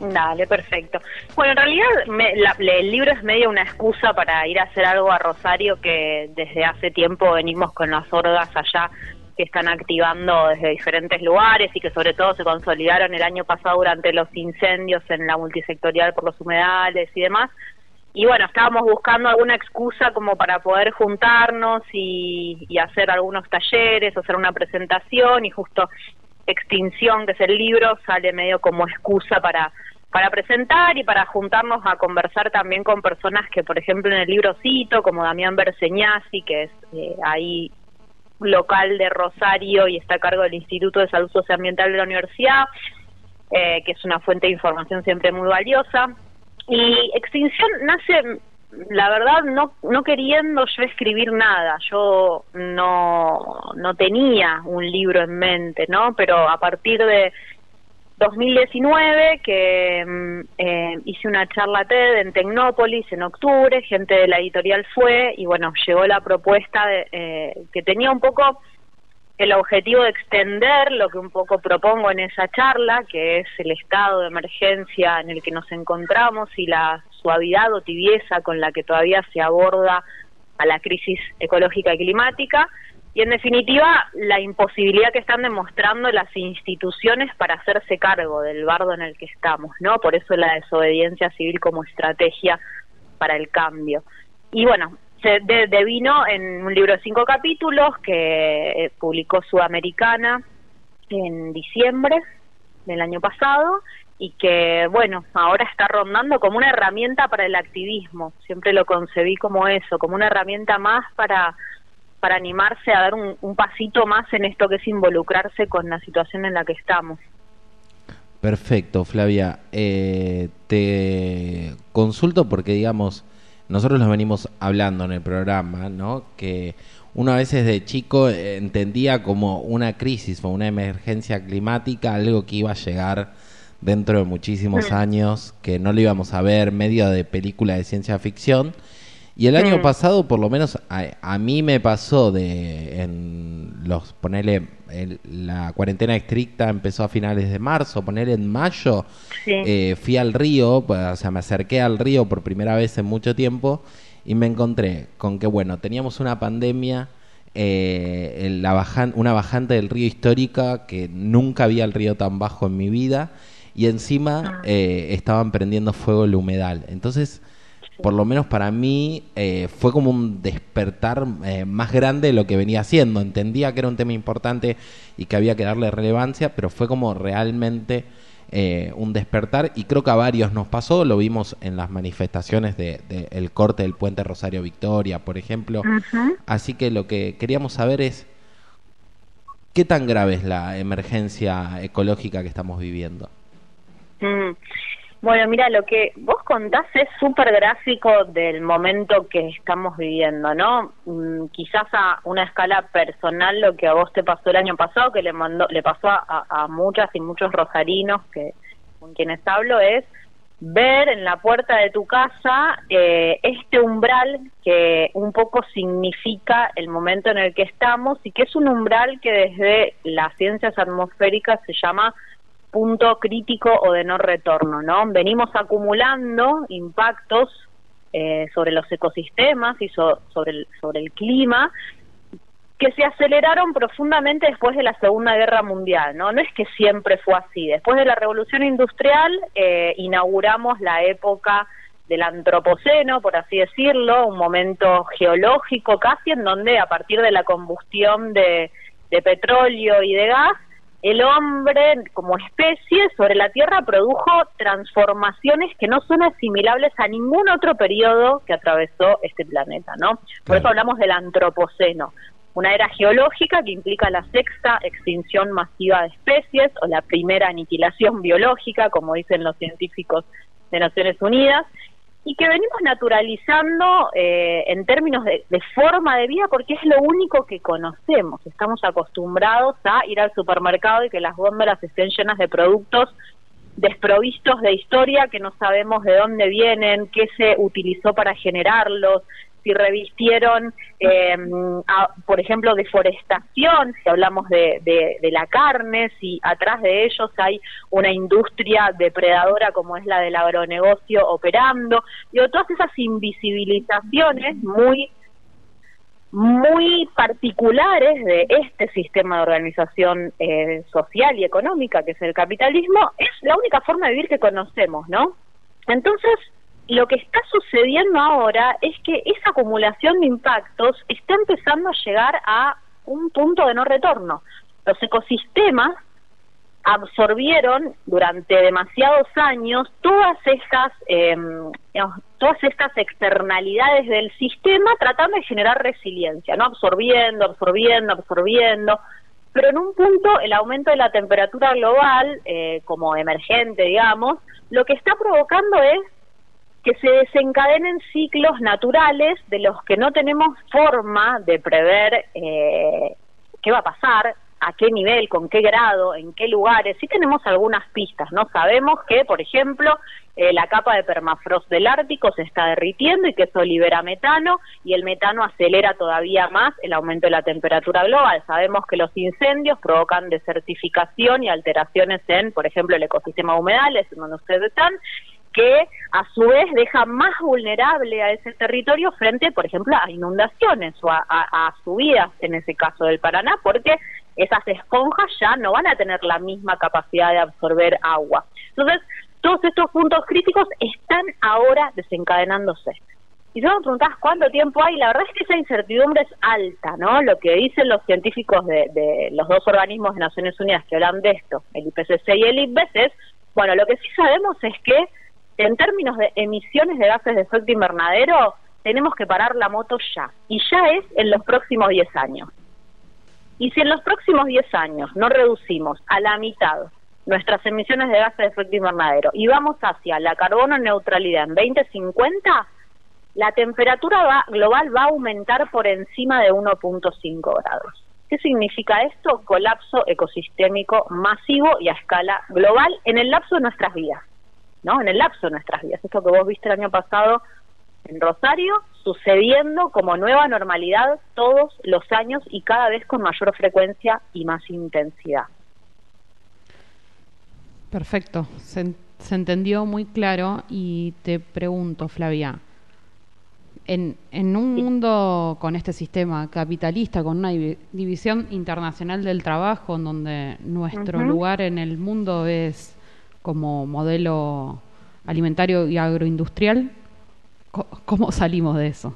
Dale, perfecto. Bueno, en realidad el libro es medio una excusa para ir a hacer algo a Rosario que desde hace tiempo venimos con las hordas allá que están activando desde diferentes lugares y que sobre todo se consolidaron el año pasado durante los incendios en la multisectorial por los humedales y demás. Y bueno, estábamos buscando alguna excusa como para poder juntarnos y, y hacer algunos talleres, hacer una presentación y justo Extinción, que es el libro, sale medio como excusa para para presentar y para juntarnos a conversar también con personas que, por ejemplo, en el libro cito, como Damián Berseñasi, que es eh, ahí local de Rosario y está a cargo del Instituto de Salud Socioambiental de la Universidad, eh, que es una fuente de información siempre muy valiosa. Y Extinción nace, la verdad, no, no queriendo yo escribir nada, yo no, no tenía un libro en mente, ¿no? Pero a partir de 2019 que mm, eh, hice una charla TED en Tecnópolis en octubre, gente de la editorial fue y bueno, llegó la propuesta de, eh, que tenía un poco el objetivo de extender lo que un poco propongo en esa charla, que es el estado de emergencia en el que nos encontramos y la suavidad o tibieza con la que todavía se aborda a la crisis ecológica y climática y en definitiva la imposibilidad que están demostrando las instituciones para hacerse cargo del bardo en el que estamos, ¿no? Por eso la desobediencia civil como estrategia para el cambio. Y bueno, se devino en un libro de cinco capítulos que eh, publicó Sudamericana en diciembre del año pasado y que, bueno, ahora está rondando como una herramienta para el activismo. Siempre lo concebí como eso, como una herramienta más para para animarse a dar un, pasito más en esto que es involucrarse con la situación en la que estamos. Perfecto, Flavia. Eh, te consulto porque, digamos, nosotros nos venimos hablando en el programa, ¿no? Que uno a veces de chico entendía como una crisis o una emergencia climática algo que iba a llegar dentro de muchísimos mm. años, que no lo íbamos a ver medio de película de ciencia ficción y el año mm. pasado, por lo menos a, mí me pasó de en los ponerle la cuarentena estricta empezó a finales de marzo, ponerle en mayo, eh, fui al río, pues, o sea, me acerqué al río por primera vez en mucho tiempo y me encontré con que bueno, teníamos una pandemia, eh, la una bajante del río histórica que nunca había el río tan bajo en mi vida y encima ah. eh, estaban prendiendo fuego el humedal. Entonces por lo menos para mí, eh, fue como un despertar eh, más grande de lo que venía haciendo. Entendía que era un tema importante y que había que darle relevancia, pero fue como realmente un despertar y creo que a varios nos pasó, lo vimos en las manifestaciones del de, el corte del puente Rosario Victoria, por ejemplo. Así que lo que queríamos saber es, ¿qué tan grave es la emergencia ecológica que estamos viviendo? Mm. Bueno, mira, lo que vos contás es súper gráfico del momento que estamos viviendo, ¿no? Mm, quizás a una escala personal lo que a vos te pasó el año pasado, que le mandó, le pasó a, muchas y muchos rosarinos que con quienes hablo es ver en la puerta de tu casa eh, este umbral que un poco significa el momento en el que estamos y que es un umbral que desde las ciencias atmosféricas se llama punto crítico o de no retorno, ¿no? Venimos acumulando impactos eh, sobre los ecosistemas y sobre, el, sobre el clima que se aceleraron profundamente después de la Segunda Guerra Mundial, ¿no? No es que siempre fue así. Después de la Revolución Industrial eh, inauguramos la época del antropoceno, por así decirlo, un momento geológico casi en donde a partir de la combustión de petróleo y de gas el hombre como especie sobre la Tierra produjo transformaciones que no son asimilables a ningún otro periodo que atravesó este planeta, ¿no? Por eso hablamos del antropoceno, una era geológica que implica la sexta extinción masiva de especies o la primera aniquilación biológica, como dicen los científicos de Naciones Unidas, y que venimos naturalizando eh, en términos de, forma de vida porque es lo único que conocemos. Estamos acostumbrados a ir al supermercado y que las góndolas estén llenas de productos desprovistos de historia que no sabemos de dónde vienen, qué se utilizó para generarlos, si revistieron, eh, por ejemplo, deforestación, si hablamos de, de, la carne, si atrás de ellos hay una industria depredadora como es la del agronegocio operando, y todas esas invisibilizaciones muy muy particulares de este sistema de organización eh, social y económica que es el capitalismo, es la única forma de vivir que conocemos, ¿no? Entonces, lo que está sucediendo ahora es que esa acumulación de impactos está empezando a llegar a un punto de no retorno. Los ecosistemas absorbieron durante demasiados años todas estas eh, todas estas externalidades del sistema tratando de generar resiliencia, no absorbiendo, absorbiendo, absorbiendo, pero en un punto el aumento de la temperatura global, eh, como emergente, digamos, lo que está provocando es que se desencadenen ciclos naturales de los que no tenemos forma de prever eh, qué va a pasar, a qué nivel, con qué grado, en qué lugares. Sí tenemos algunas pistas, ¿no? Sabemos que, por ejemplo, eh, la capa de permafrost del Ártico se está derritiendo y que eso libera metano y el metano acelera todavía más el aumento de la temperatura global. Sabemos que los incendios provocan desertificación y alteraciones en, por ejemplo, el ecosistema de humedales, donde ustedes están, que a su vez deja más vulnerable a ese territorio frente, por ejemplo, a inundaciones o a, subidas, en ese caso del Paraná, porque esas esponjas ya no van a tener la misma capacidad de absorber agua. Entonces, todos estos puntos críticos están ahora desencadenándose. Y si me preguntás cuánto tiempo hay, la verdad es que esa incertidumbre es alta, ¿no? Lo que dicen los científicos de, de los dos organismos de Naciones Unidas que hablan de esto, el IPCC y el IPBES, es, bueno, lo que sí sabemos es que en términos de emisiones de gases de efecto invernadero, tenemos que parar la moto ya. Y ya es en los próximos 10 años. Y si en los próximos 10 años no reducimos a la mitad nuestras emisiones de gases de efecto invernadero y vamos hacia la carbono neutralidad en 2050, la temperatura global va a aumentar por encima de 1.5 grados. ¿Qué significa esto? Colapso ecosistémico masivo y a escala global en el lapso de nuestras vidas. ¿No? En el lapso de nuestras vidas. Esto que vos viste el año pasado en Rosario, sucediendo como nueva normalidad todos los años y cada vez con mayor frecuencia y más intensidad. Perfecto, se, entendió muy claro y te pregunto, Flavia, en, en un mundo con este sistema capitalista, con una división internacional del trabajo, en donde nuestro lugar en el mundo es como modelo alimentario y agroindustrial, ¿cómo salimos de eso?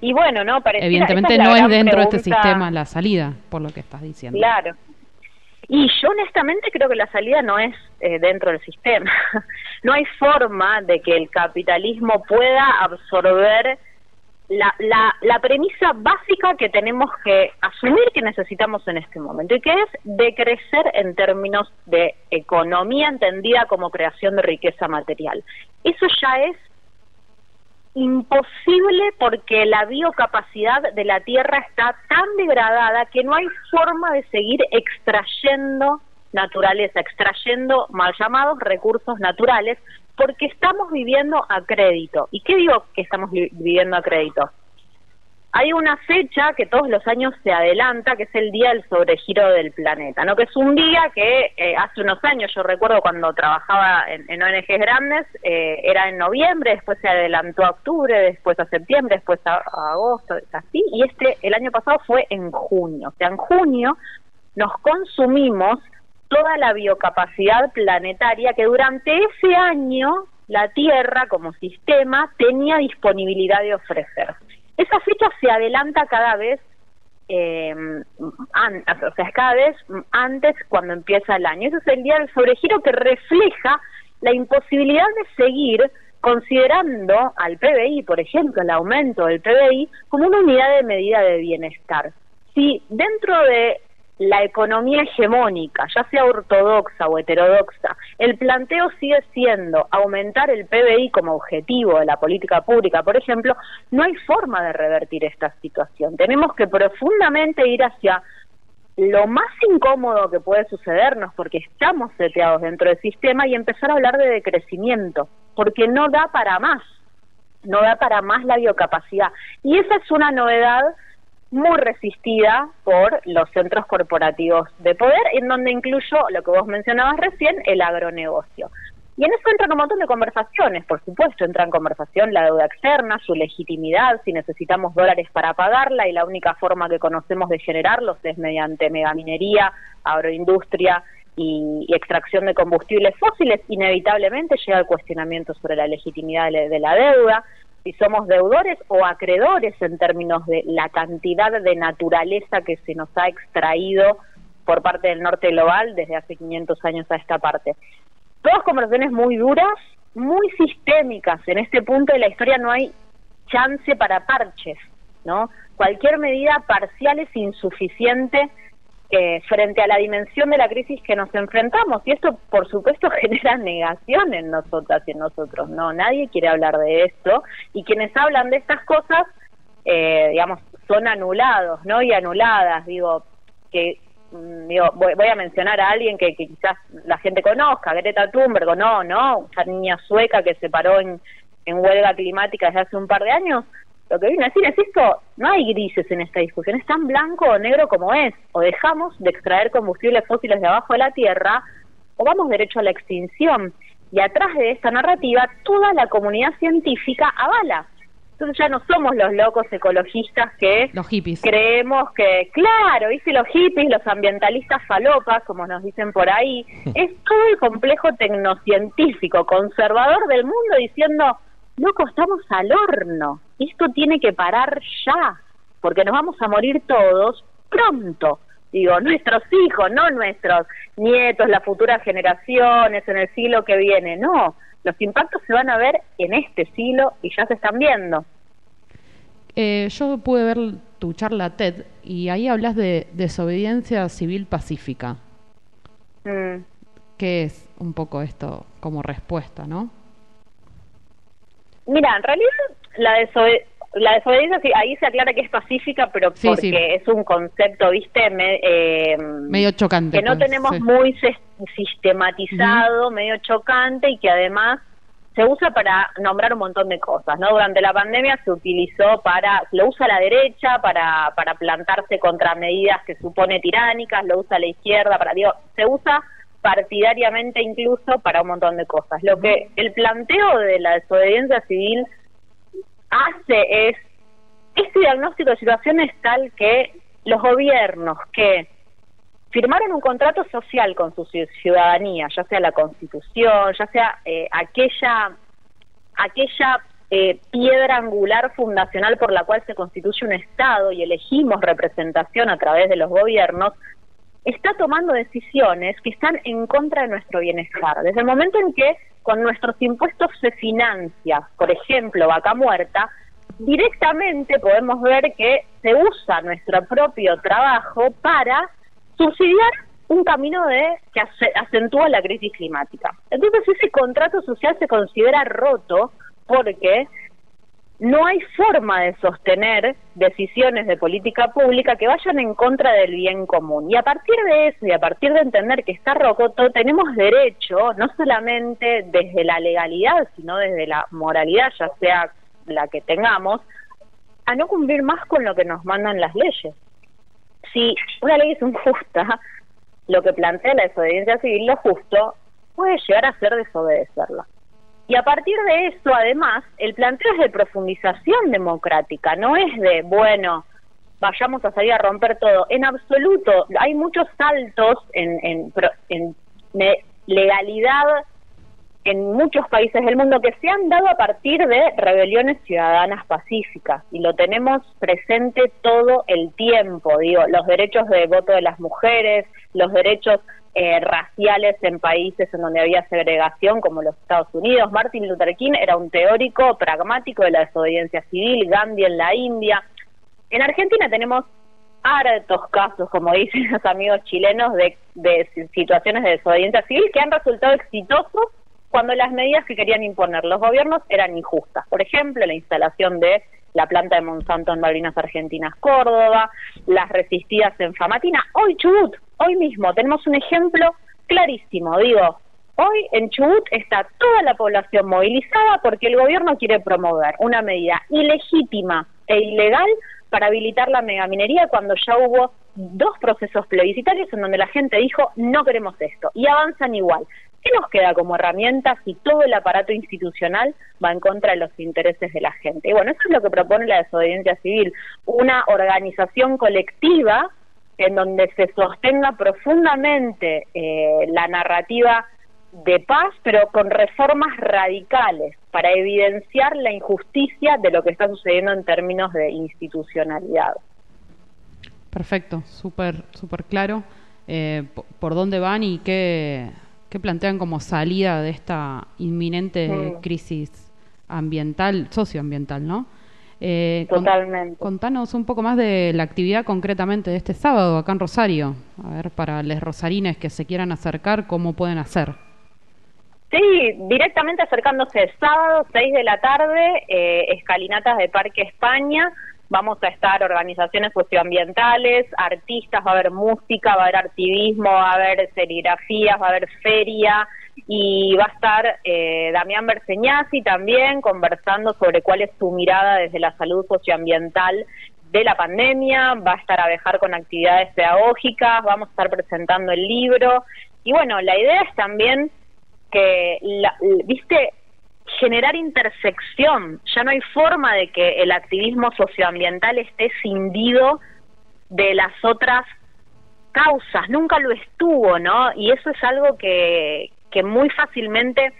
Y bueno, no, Evidentemente no es dentro de este sistema la salida, por lo que estás diciendo. Claro. Y yo honestamente creo que la salida no es eh, dentro del sistema. no hay forma de que el capitalismo pueda absorber la, la, la, premisa básica que tenemos que asumir que necesitamos en este momento y que es decrecer en términos de economía entendida como creación de riqueza material. Eso ya es imposible porque la biocapacidad de la Tierra está tan degradada que no hay forma de seguir extrayendo naturaleza, extrayendo mal llamados recursos naturales porque estamos viviendo a crédito. ¿Y qué digo que estamos viviendo a crédito? Hay una fecha que todos los años se adelanta, que es el día del sobregiro del planeta, ¿no? Que es un día que eh, hace unos años, yo recuerdo cuando trabajaba en, ONGs grandes, eh, era en noviembre, después se adelantó a octubre, después a septiembre, después a, a agosto, así, y este, el año pasado fue en junio. O sea, en junio nos consumimos toda la biocapacidad planetaria que durante ese año la Tierra como sistema tenía disponibilidad de ofrecer. Esa fecha se adelanta cada vez eh, cada vez antes cuando empieza el año. Ese es el día del sobregiro que refleja la imposibilidad de seguir considerando al PBI, por ejemplo, el aumento del PBI como una unidad de medida de bienestar. Si dentro de la economía hegemónica, ya sea ortodoxa o heterodoxa, el planteo sigue siendo aumentar el PBI como objetivo de la política pública, por ejemplo, no hay forma de revertir esta situación. Tenemos que profundamente ir hacia lo más incómodo que puede sucedernos, porque estamos seteados dentro del sistema, y empezar a hablar de decrecimiento, porque no da para más. no da para más la biocapacidad. Y esa es una novedad muy resistida por los centros corporativos de poder, en donde incluyo lo que vos mencionabas recién, el agronegocio. Y en eso entran un montón de conversaciones, por supuesto, entra en conversación la deuda externa, su legitimidad, si necesitamos dólares para pagarla y la única forma que conocemos de generarlos es mediante megaminería, agroindustria y, extracción de combustibles fósiles, inevitablemente llega el cuestionamiento sobre la legitimidad de la deuda si somos deudores o acreedores en términos de la cantidad de naturaleza que se nos ha extraído por parte del norte global desde hace 500 años a esta parte. Todas conversaciones muy duras, muy sistémicas. En este punto de la historia no hay chance para parches, ¿no? Cualquier medida parcial es insuficiente eh, frente a la dimensión de la crisis que nos enfrentamos. Y esto, por supuesto, genera negación en nosotras y en nosotros. No, nadie quiere hablar de esto. Y quienes hablan de estas cosas, eh, digamos, son anulados, ¿no? Y anuladas. Digo, que mm, digo, voy, a mencionar a alguien que, quizás la gente conozca, Greta Thunberg, no, no, esa niña sueca que se paró en, en huelga climática desde hace un par de años, lo que viene a decir es esto, no hay grises en esta discusión, es tan blanco o negro como es. O dejamos de extraer combustibles fósiles de abajo de la tierra o vamos derecho a la extinción. Y atrás de esta narrativa, toda la comunidad científica avala. Entonces ya no somos los locos ecologistas que los hippies. creemos que, claro, dice los hippies, los ambientalistas falopas, como nos dicen por ahí, es todo el complejo tecnocientífico, conservador del mundo diciendo, loco, estamos al horno, esto tiene que parar ya, porque nos vamos a morir todos pronto. Digo, nuestros hijos, no nuestros nietos, las futuras generaciones, en el siglo que viene, no. Los impactos se van a ver en este siglo y ya se están viendo. Eh, yo pude ver tu charla TED y ahí hablas de desobediencia civil pacífica. Mm. ¿Qué es un poco esto como respuesta, no? Mira, en realidad la, la desobediencia ahí se aclara que es pacífica, pero porque es un concepto, viste, eh, medio chocante. Que no pues, tenemos muy sistematizado, medio chocante y que además se usa para nombrar un montón de cosas, ¿no? Durante la pandemia se utilizó para, lo usa la derecha para, para plantarse contra medidas que supone tiránicas, lo usa la izquierda para, digo, se usa partidariamente incluso para un montón de cosas. Lo que el planteo de la desobediencia civil hace es, este diagnóstico de situación es tal que los gobiernos que firmaron un contrato social con su ciudadanía, ya sea la constitución, ya sea eh, aquella, aquella eh, piedra angular fundacional por la cual se constituye un Estado y elegimos representación a través de los gobiernos, está tomando decisiones que están en contra de nuestro bienestar. Desde el momento en que con nuestros impuestos se financia, por ejemplo, vaca muerta, directamente podemos ver que se usa nuestro propio trabajo para subsidiar un camino de que acentúa la crisis climática. Entonces ese contrato social se considera roto porque no hay forma de sostener decisiones de política pública que vayan en contra del bien común. Y a partir de eso y a partir de entender que está rocoto, tenemos derecho, no solamente desde la legalidad, sino desde la moralidad, ya sea la que tengamos, a no cumplir más con lo que nos mandan las leyes. Si una ley es injusta, lo que plantea la desobediencia civil, lo justo, puede llegar a ser desobedecerla. Y a partir de eso, además, el planteo es de profundización democrática, no es de, bueno, vayamos a salir a romper todo. En absoluto, hay muchos saltos en, en, en legalidad en muchos países del mundo que se han dado a partir de rebeliones ciudadanas pacíficas y lo tenemos presente todo el tiempo, digo, los derechos de voto de las mujeres, los derechos eh, raciales en países en donde había segregación como los Estados Unidos. Martin Luther King era un teórico pragmático de la desobediencia civil, Gandhi en la India. En Argentina tenemos hartos casos, como dicen los amigos chilenos, de, de situaciones de desobediencia civil que han resultado exitosos cuando las medidas que querían imponer los gobiernos eran injustas. Por ejemplo, la instalación de la planta de Monsanto en Malvinas Argentinas, Córdoba, las resistidas en Famatina, hoy Chubut, hoy mismo tenemos un ejemplo clarísimo, digo, Hoy en Chubut está toda la población movilizada porque el gobierno quiere promover una medida ilegítima e ilegal para habilitar la megaminería cuando ya hubo dos procesos plebiscitarios en donde la gente dijo no queremos esto y avanzan igual. ¿Qué nos queda como herramienta si todo el aparato institucional va en contra de los intereses de la gente? Y bueno, eso es lo que propone la desobediencia civil, una organización colectiva en donde se sostenga profundamente eh, la narrativa de paz, pero con reformas radicales para evidenciar la injusticia de lo que está sucediendo en términos de institucionalidad. Perfecto, súper súper claro. Eh, por dónde van y qué, qué, plantean como salida de esta inminente mm. crisis ambiental, socioambiental, ¿no? Eh, Totalmente. contanos un poco más de la actividad concretamente de este sábado acá en Rosario. A ver, para los rosarines que se quieran acercar, ¿cómo pueden hacer? Sí, directamente acercándose sábado, 6 de la tarde, eh, escalinatas de Parque España. Vamos a estar organizaciones socioambientales, artistas, va a haber música, va a haber activismo, va a haber serigrafías, va a haber feria y va a estar eh, Damián Berseñasi también conversando sobre cuál es su mirada desde la salud socioambiental de la pandemia, va a estar a dejar con actividades pedagógicas, vamos a estar presentando el libro y bueno, la idea es también que, la, viste, generar intersección. Ya no hay forma de que el activismo socioambiental esté cindido de las otras causas, nunca lo estuvo, ¿no? Y eso es algo que, que muy fácilmente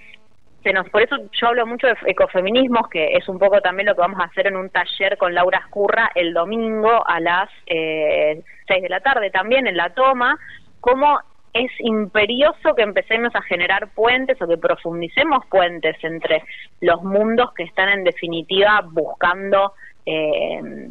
se nos, por eso yo hablo mucho de ecofeminismos, que es un poco también lo que vamos a hacer en un taller con Laura Escurra el domingo a las eh, 6 de la tarde también en la toma, cómo es imperioso que empecemos a generar puentes o que profundicemos puentes entre los mundos que están en definitiva buscando eh,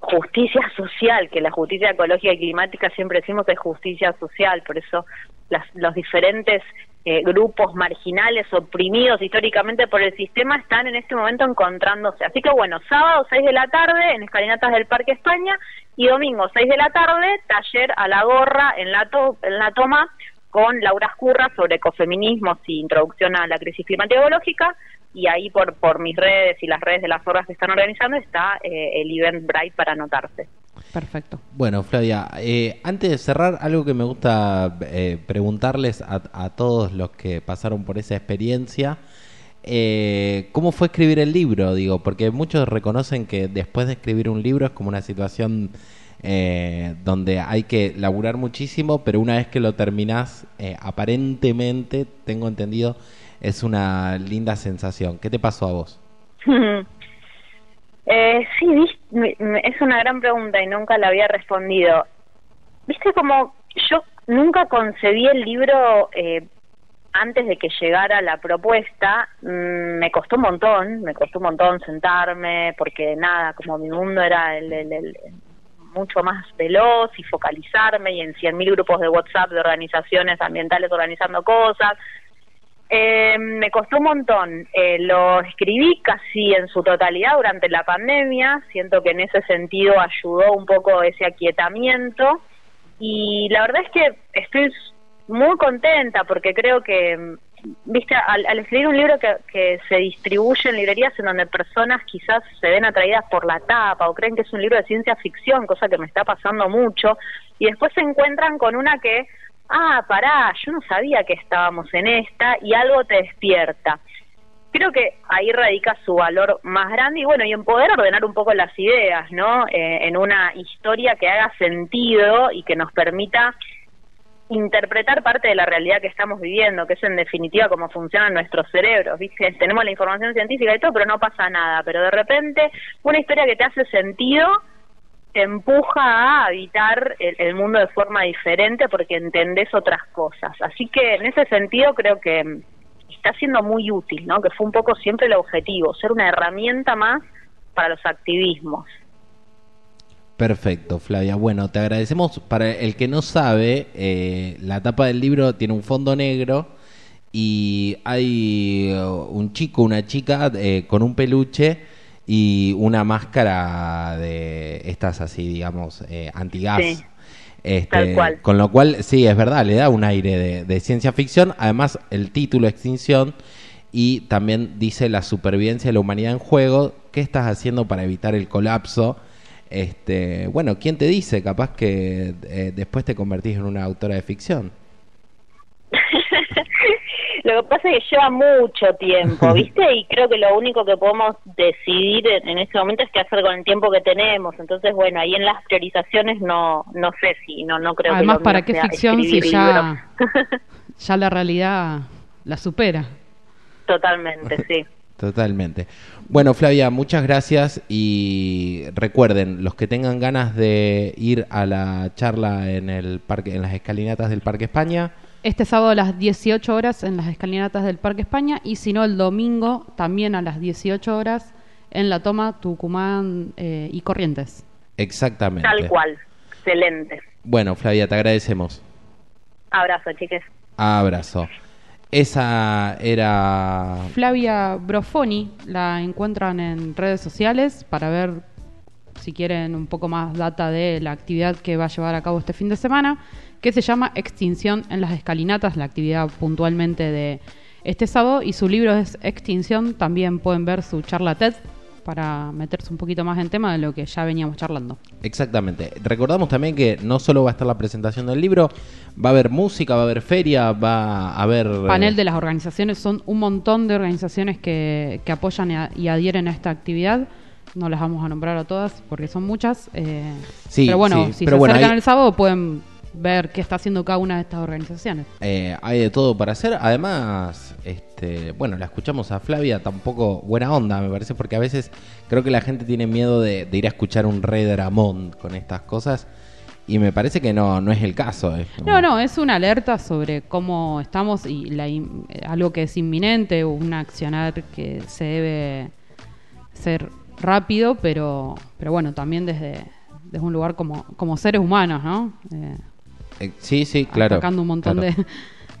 justicia social, que la justicia ecológica y climática siempre decimos es justicia social, por eso las, los diferentes eh, grupos marginales oprimidos históricamente por el sistema están en este momento encontrándose. Así que bueno, sábado 6 de la tarde en Escalinatas del Parque España y domingo 6 de la tarde taller a la gorra en la, en la toma con Laura Escurra sobre ecofeminismos y introducción a la crisis climática y ahí por, por mis redes y las redes de las obras que están organizando está eh, el event Bright para anotarse. Perfecto. Bueno, Flavia, eh, antes de cerrar, algo que me gusta eh, preguntarles a, todos los que pasaron por esa experiencia, eh, ¿cómo fue escribir el libro? Digo, porque muchos reconocen que después de escribir un libro es como una situación donde hay que laburar muchísimo, pero una vez que lo terminás, aparentemente, tengo entendido, es una linda sensación. ¿Qué te pasó a vos? Eh, sí, es una gran pregunta y nunca la había respondido. Viste como yo nunca concebí el libro eh, antes de que llegara la propuesta, mm, me costó un montón, me costó un montón sentarme, porque nada, como mi mundo era el, mucho más veloz y focalizarme y en 100.000 grupos de WhatsApp de organizaciones ambientales organizando cosas, eh, me costó un montón. Eh, lo escribí casi en su totalidad durante la pandemia. Siento que en ese sentido ayudó un poco ese aquietamiento. Y la verdad es que estoy muy contenta porque creo que, viste, al, escribir un libro que, que, se distribuye en librerías en donde personas quizás se ven atraídas por la tapa o creen que es un libro de ciencia ficción, cosa que me está pasando mucho, y después se encuentran con una que ah, pará, yo no sabía que estábamos en esta y algo te despierta. Creo que ahí radica su valor más grande y bueno, y en poder ordenar un poco las ideas, ¿no? Eh, en una historia que haga sentido y que nos permita interpretar parte de la realidad que estamos viviendo, que es en definitiva cómo funcionan nuestros cerebros, ¿viste? Tenemos la información científica y todo, pero no pasa nada, pero de repente una historia que te hace sentido te empuja a habitar el, mundo de forma diferente porque entendés otras cosas. Así que en ese sentido creo que está siendo muy útil, ¿no? Que fue un poco siempre el objetivo, ser una herramienta más para los activismos. Perfecto, Flavia. Bueno, te agradecemos. Para el que no sabe, eh, la tapa del libro tiene un fondo negro y hay uh, un chico, una chica eh, con un peluche y una máscara de estas así, digamos, eh, antigas. Este, Tal cual. Con lo cual, sí, es verdad, le da un aire de, de ciencia ficción. Además, el título Extinción y también dice la supervivencia de la humanidad en juego. ¿Qué estás haciendo para evitar el colapso? Este, bueno, ¿quién te dice? Capaz que eh, después te convertís en una autora de ficción. Lo que pasa es que lleva mucho tiempo, ¿viste? Y creo que lo único que podemos decidir en, en este momento es qué hacer con el tiempo que tenemos. Entonces, bueno, ahí en las priorizaciones no no sé si, no no creo Además, que ¿para qué ficción si ya, ya la realidad la supera? Totalmente, sí. Totalmente. Bueno, Flavia, muchas gracias y recuerden, los que tengan ganas de ir a la charla en el parque, en las escalinatas del Parque España, Este sábado a las 18 horas en las escalinatas del Parque España y si no el domingo también a las 18 horas en la toma Tucumán eh, y Corrientes. exactamente. Tal cual. Excelente. Bueno, Flavia, te agradecemos. Abrazo, chiques. Abrazo. Esa era Flavia Brofoni la encuentran en redes sociales para ver si quieren un poco más data de la actividad que va a llevar a cabo este fin de semana, que se llama Extinción en las Escalinatas, la actividad puntualmente de este sábado, y su libro es Extinción, también pueden ver su charla TED para meterse un poquito más en tema de lo que ya veníamos charlando. Exactamente. Recordamos también que no solo va a estar la presentación del libro, va a haber música, va a haber feria, va a haber... eh, Panel de las organizaciones, son un montón de organizaciones que, que apoyan y, a- y adhieren a esta actividad. No las vamos a nombrar a todas porque son muchas. eh, Sí, pero bueno, sí, si pero se bueno, acercan el sábado pueden ver qué está haciendo cada una de estas organizaciones. Eh, hay de todo para hacer. Además, este, bueno, la escuchamos a Flavia, tampoco buena onda, me parece, porque a veces creo que la gente tiene miedo de, de ir a escuchar un rey Dramón con estas cosas. Y me parece que no, no es el caso. es como- No, no, es una alerta sobre cómo estamos y la algo que es inminente, un accionar que se debe ser rápido, pero, pero bueno, también desde, desde un lugar como, como seres humanos, ¿no? Eh, Eh, sí, sí, claro. atacando un montón claro. de,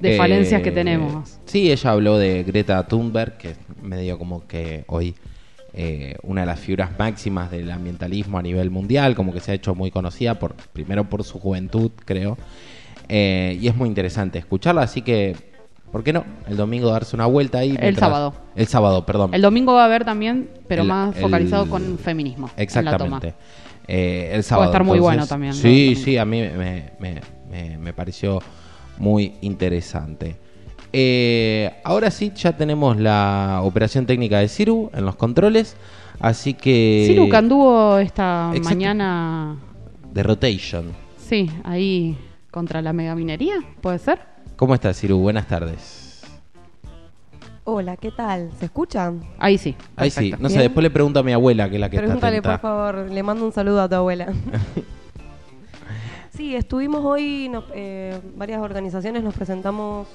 de falencias que Eh, tenemos. Sí, ella habló de Greta Thunberg, que es medio como que hoy eh, una de las figuras máximas del ambientalismo a nivel mundial, como que se ha hecho muy conocida por primero por su juventud, creo. Y es muy interesante escucharla, así que, ¿por qué no? El domingo darse una vuelta ahí. El sábado. El sábado, perdón. El domingo va a haber también, pero El- más el- focalizado con feminismo. en la Exactamente. toma. Eh, el sábado. estar muy entonces. bueno también. Sí, sí, a mí me, me- me- me pareció muy interesante. Eh, ahora sí, ya tenemos la operación técnica de Ciru en los controles. Así que. Ciru que anduvo esta Exacto. mañana, De Rotation. sí, ahí contra la megaminería, ¿puede ser? ¿Cómo estás, Ciru? Buenas tardes. Hola, ¿qué tal? ¿Se escuchan? Ahí sí. Ahí sí, no sé, después le pregunto a mi abuela, que es la que Pregúntale, está por favor, le mando un saludo a tu abuela. sí, estuvimos hoy, eh, varias organizaciones nos presentamos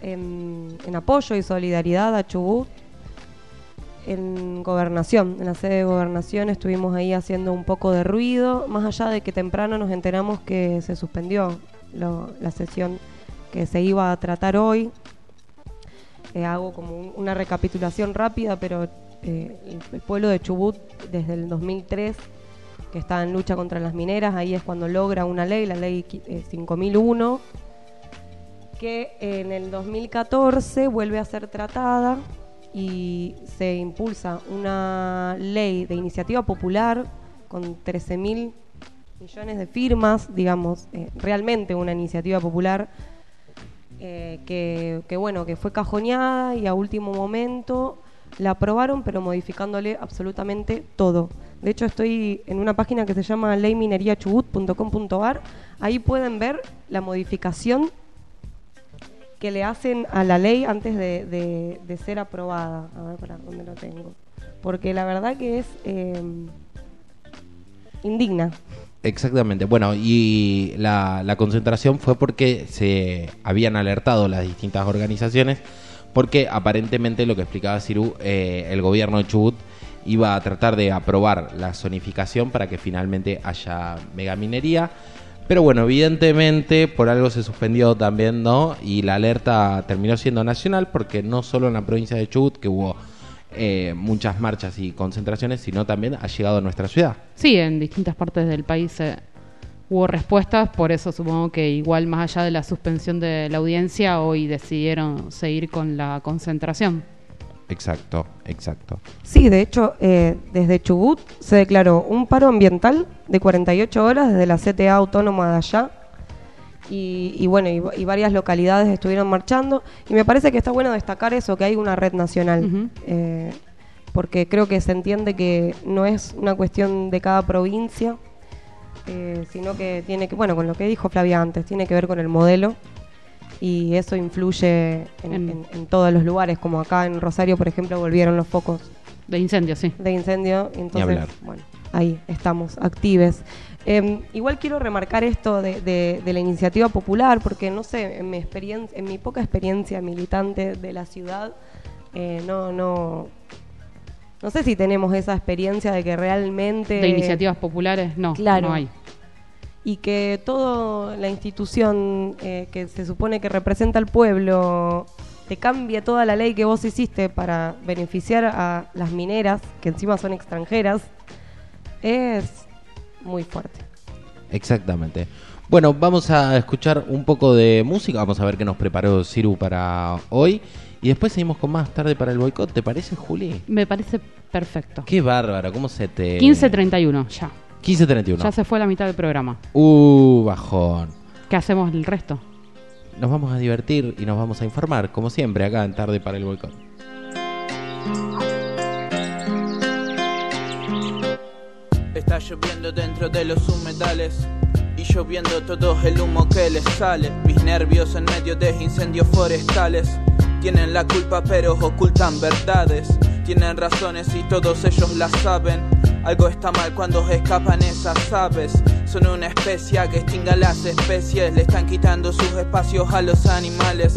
en, apoyo y solidaridad a Chubut. En gobernación, en la sede de gobernación estuvimos ahí haciendo un poco de ruido, más allá de que temprano nos enteramos que se suspendió la sesión que se iba a tratar hoy. Eh, hago como un- una recapitulación rápida, pero eh, el, el pueblo de Chubut desde el 2003, que está en lucha contra las mineras, ahí es cuando logra una ley, la ley qui- eh, 5001, que en el 2014 vuelve a ser tratada y se impulsa una ley de iniciativa popular con 13 mil millones de firmas, digamos, eh, realmente una iniciativa popular eh, que, que, bueno, que fue cajoneada y a último momento la aprobaron, pero modificándole absolutamente todo. De hecho, estoy en una página que se llama leymineriachubut.com.ar. Ahí pueden ver la modificación que le hacen a la ley antes de, de- ser aprobada. A ver, para dónde lo tengo. Porque la verdad que es eh, indigna. Exactamente. Bueno, y la, la concentración fue porque se habían alertado las distintas organizaciones, porque aparentemente lo que explicaba Ciru, eh, el gobierno de Chubut iba a tratar de aprobar la zonificación para que finalmente haya megaminería. Pero bueno, evidentemente por algo se suspendió también, ¿no? Y la alerta terminó siendo nacional porque no solo en la provincia de Chubut, que hubo eh, muchas marchas y concentraciones, sino también ha llegado a nuestra ciudad. Sí, en distintas partes del país eh, hubo respuestas, por eso supongo que igual más allá de la suspensión de la audiencia, hoy decidieron seguir con la concentración. Exacto, exacto. Sí, de hecho, eh, desde Chubut se declaró un paro ambiental de 48 horas desde la CTA autónoma de allá. Y, y bueno, y, y varias localidades estuvieron marchando. Y me parece que está bueno destacar eso, que hay una red nacional. Eh, porque creo que se entiende que no es una cuestión de cada provincia, eh, sino que tiene que, bueno, con lo que dijo Flavia antes, tiene que ver con el modelo y eso influye en, En- en- en todos los lugares, como acá en Rosario, por ejemplo, volvieron los focos De incendio, sí. de incendio, y entonces, bueno, ahí estamos, actives. Eh, igual quiero remarcar esto de, de- de la iniciativa popular, porque no sé, en mi experiencia, en mi poca experiencia militante de la ciudad, eh, no, no, no sé si tenemos esa experiencia de que realmente De iniciativas populares, no, Claro. no hay. y que toda la institución eh, que se supone que representa al pueblo te cambie toda la ley que vos hiciste para beneficiar a las mineras, que encima son extranjeras, es muy fuerte. Exactamente. Bueno, vamos a escuchar un poco de música. Vamos a ver qué nos preparó Ciru para hoy. Y después seguimos con más tarde para el boicot. ¿Te parece, Juli? Me parece perfecto. Qué bárbaro, ¿cómo se te...? 15.31, ya. 15.31. Ya se fue la mitad del programa. Uh, bajón. ¿Qué hacemos el resto? Nos vamos a divertir y nos vamos a informar, como siempre, acá en Tarde para el Boicot. Está lloviendo dentro de los humedales y lloviendo todo el humo que les sale. Mis nervios en medio de incendios forestales tienen la culpa pero ocultan verdades. Tienen razones y todos ellos las saben. Algo está mal cuando escapan esas aves. Son una especie que extinga las especies. Le están quitando sus espacios a los animales.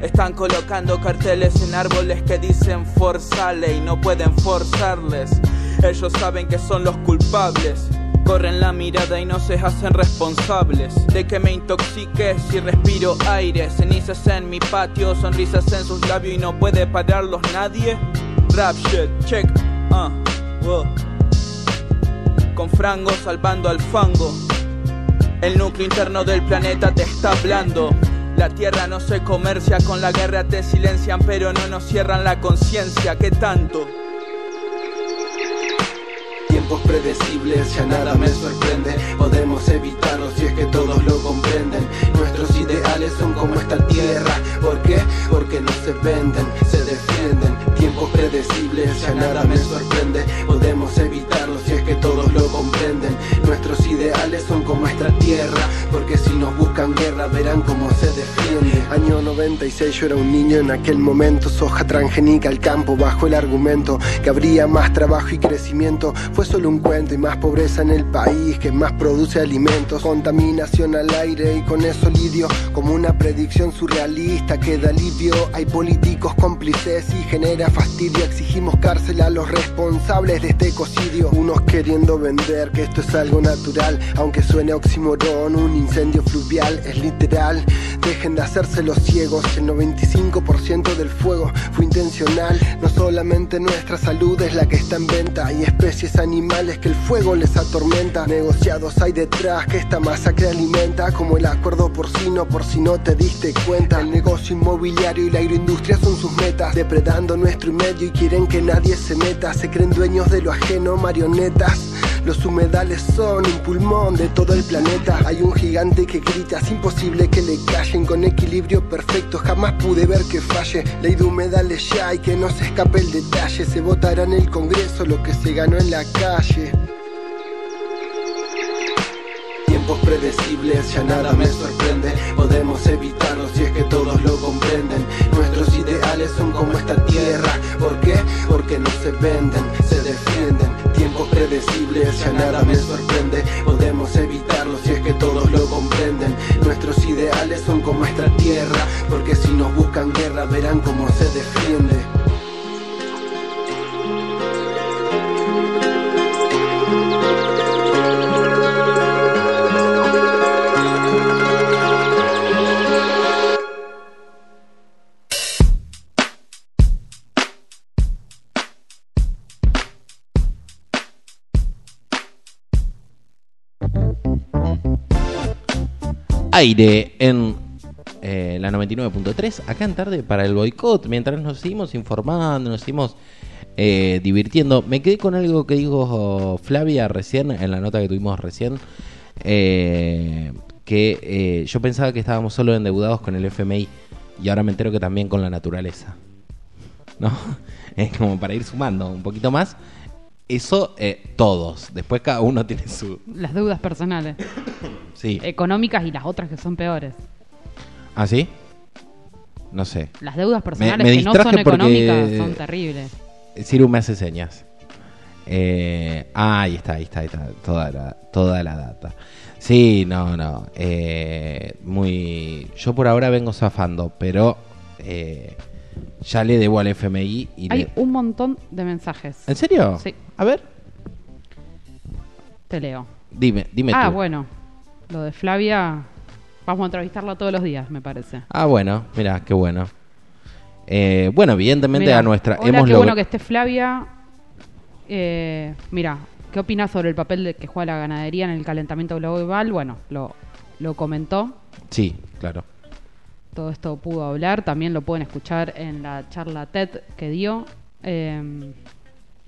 Están colocando carteles en árboles que dicen forzale y no pueden forzarles. Ellos saben que son los culpables. Corren la mirada y no se hacen responsables de que me intoxique si respiro aire. Cenizas en mi patio, sonrisas en sus labios y no puede pararlos nadie. Rap shit, check, uh. Con frango salvando al fango. El núcleo interno del planeta te está hablando. La tierra no se comercia con la guerra, te silencian, pero no nos cierran la conciencia. ¿Qué tanto? Tiempos predecibles, ya nada me sorprende. Podemos evitarlo si es que todos lo comprenden. Nuestros ideales son como esta tierra. ¿Por qué? Porque no se venden, se defienden. Tiempos predecibles, ya nada me sorprende. Podemos evitarlo es que todos lo comprenden. Nuestros ideales son como esta tierra. Porque si nos buscan guerra, verán cómo se defiende. Año 96, yo era un niño en aquel momento. Soja transgénica al campo, bajo el argumento que habría más trabajo y crecimiento. Fue solo un cuento y más pobreza en el país que más produce alimentos. Contaminación al aire y con eso lidio. Como una predicción surrealista que da alivio. Hay políticos cómplices y genera fastidio. Exigimos cárcel a los responsables de este ecocidio. Unos queriendo vender que esto es algo natural. Aunque suene oximorón, un incendio fluvial es literal. Dejen de hacerse los ciegos. El 95% del fuego fue intencional. No solamente nuestra salud es la que está en venta. Hay especies animales que el fuego les atormenta. Negociados hay detrás que esta masacre alimenta. Como el acuerdo porcino, por si no te diste cuenta. El negocio inmobiliario y la agroindustria son sus metas. Depredando nuestro medio y quieren que nadie se meta. Se creen dueños de lo ajeno, marionetas. Los humedales son un pulmón de todo el planeta. Hay un gigante que grita, es imposible que le callen. Con equilibrio perfecto, jamás pude ver que falle. Ley de humedales ya y que no se escape el detalle. Se votará en el Congreso lo que se ganó en la calle. Tiempos predecibles, ya nada me sorprende. Podemos evitarlo si es que todos lo comprenden. Nuestros ideales son como esta tierra. ¿Por qué? Porque no se venden, se defienden. Tiempos predecibles, ya nada me sorprende. Aire en eh, la 99.3, acá en tarde para el boicot, mientras nos seguimos informando, nos seguimos eh, divirtiendo. Me quedé con algo que dijo Flavia recién, en la nota que tuvimos recién, eh, que eh, yo pensaba que estábamos solo endeudados con el FMI y ahora me entero que también con la naturaleza. ¿No? Es como para ir sumando un poquito más. Eso todos. Después cada uno tiene su... Las deudas personales, Sí. económicas y las otras que son peores. ¿Ah, sí? No sé. Las deudas personales me que no son económicas son terribles. Ciru me hace señas. Eh, ah, ahí está, ahí está, ahí está. Toda la, toda la data. Sí, no, no. eh, muy. Yo por ahora vengo zafando, pero eh, ya le debo al FMI y Hay le- un montón de mensajes. ¿En serio? Sí. A ver, Te leo. dime, dime Ah, tú. bueno. Lo de Flavia, vamos a entrevistarla todos los días, me parece. Ah, bueno, mira, qué bueno. Eh, bueno, evidentemente Mirá, a nuestra. Hola, hemos qué bueno que esté Flavia. Eh, mira, ¿qué opinas sobre el papel de que juega la ganadería en el calentamiento global? Bueno, lo, lo comentó. Sí, claro. Todo esto pudo hablar. También lo pueden escuchar en la charla TED que dio. Eh,